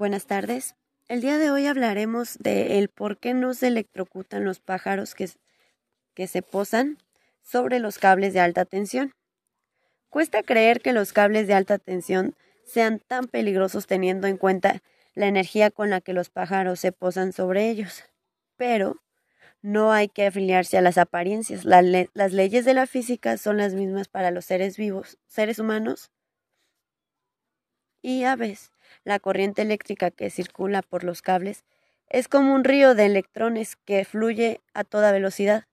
Buenas tardes. El día de hoy hablaremos de por qué no se electrocutan los pájaros que, que se posan sobre los cables de alta tensión. Cuesta creer que los cables de alta tensión sean tan peligrosos teniendo en cuenta la energía con la que los pájaros se posan sobre ellos. Pero no hay que afiliarse a las apariencias. las leyes de la física son las mismas para los seres vivos, seres humanos y aves. La corriente eléctrica que circula por los cables es como un río de electrones que fluye a toda velocidad.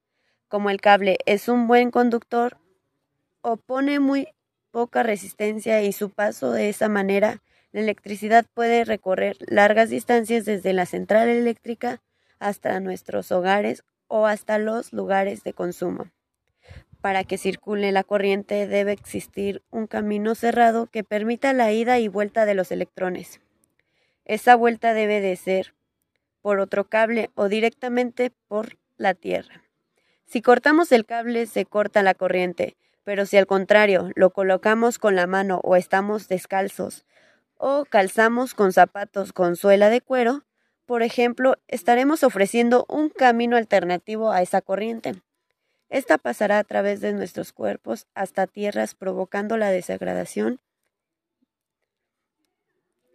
Como el cable es un buen conductor, opone muy poca resistencia y su paso de esa manera, la electricidad puede recorrer largas distancias desde la central eléctrica hasta nuestros hogares o hasta los lugares de consumo. Para que circule la corriente debe existir un camino cerrado que permita la ida y vuelta de los electrones. Esa vuelta debe de ser por otro cable o directamente por la Tierra. Si cortamos el cable se corta la corriente, pero si al contrario lo colocamos con la mano o estamos descalzos o calzamos con zapatos con suela de cuero, por ejemplo, estaremos ofreciendo un camino alternativo a esa corriente. Esta pasará a través de nuestros cuerpos hasta tierras provocando la desagradación,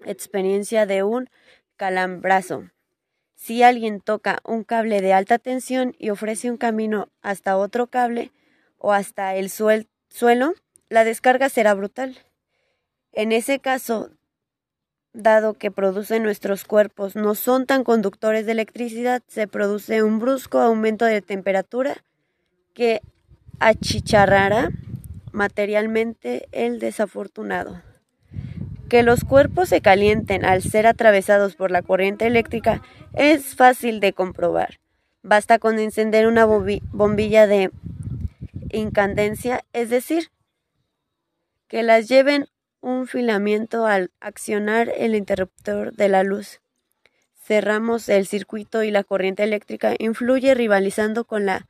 experiencia de un calambrazo. Si alguien toca un cable de alta tensión y ofrece un camino hasta otro cable o hasta el suelo, la descarga será brutal. En ese caso, dado que producen nuestros cuerpos no son tan conductores de electricidad, se produce un brusco aumento de temperatura que achicharrará materialmente el desafortunado. Que los cuerpos se calienten al ser atravesados por la corriente eléctrica es fácil de comprobar. Basta con encender una bombilla de incandencia, es decir, que las lleven un filamiento al accionar el interruptor de la luz. Cerramos el circuito y la corriente eléctrica influye rivalizando con la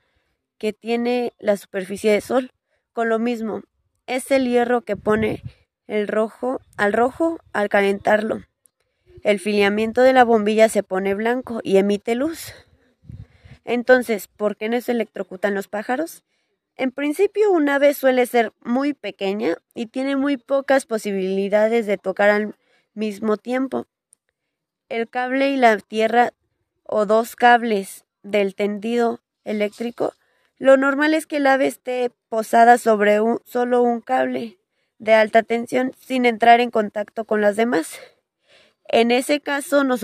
que tiene la superficie de sol. Con lo mismo, es el hierro que pone el rojo al rojo al calentarlo. El filamiento de la bombilla se pone blanco y emite luz. Entonces, ¿por qué no se electrocutan los pájaros? En principio, un ave suele ser muy pequeña y tiene muy pocas posibilidades de tocar al mismo tiempo. El cable y la tierra o dos cables del tendido eléctrico, lo normal es que el ave esté posada sobre un, solo un cable de alta tensión sin entrar en contacto con las demás. En ese caso no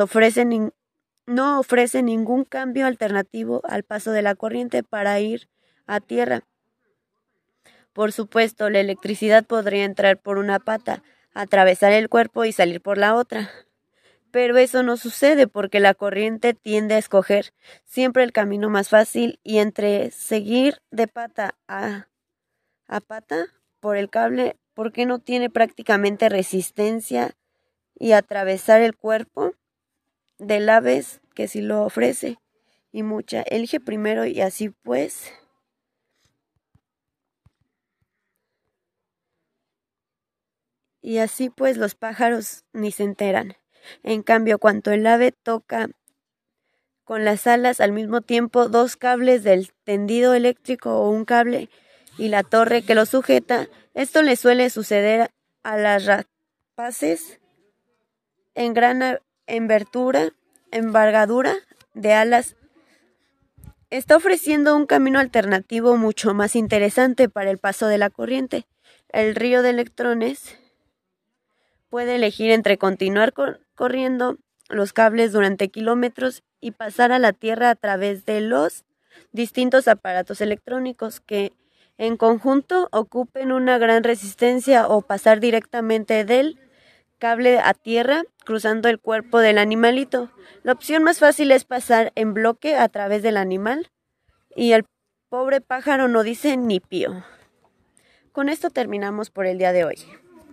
ofrece ningún cambio alternativo al paso de la corriente para ir a tierra. Por supuesto, la electricidad podría entrar por una pata, atravesar el cuerpo y salir por la otra. Pero eso no sucede porque la corriente tiende a escoger siempre el camino más fácil y entre seguir de pata a, a pata por el cable, porque no tiene prácticamente resistencia y atravesar el cuerpo del aves que sí lo ofrece y mucha. Elige primero y así pues y así pues los pájaros ni se enteran. En cambio, cuando el ave toca con las alas al mismo tiempo dos cables del tendido eléctrico o un cable y la torre que lo sujeta, esto le suele suceder a las rapaces en gran envertura, embargadura de alas. Está ofreciendo un camino alternativo mucho más interesante para el paso de la corriente. El río de electrones puede elegir entre continuar corriendo los cables durante kilómetros y pasar a la Tierra a través de los distintos aparatos electrónicos que en conjunto ocupen una gran resistencia o pasar directamente del cable a tierra cruzando el cuerpo del animalito. La opción más fácil es pasar en bloque a través del animal y el pobre pájaro no dice ni pío. Con esto terminamos por el día de hoy.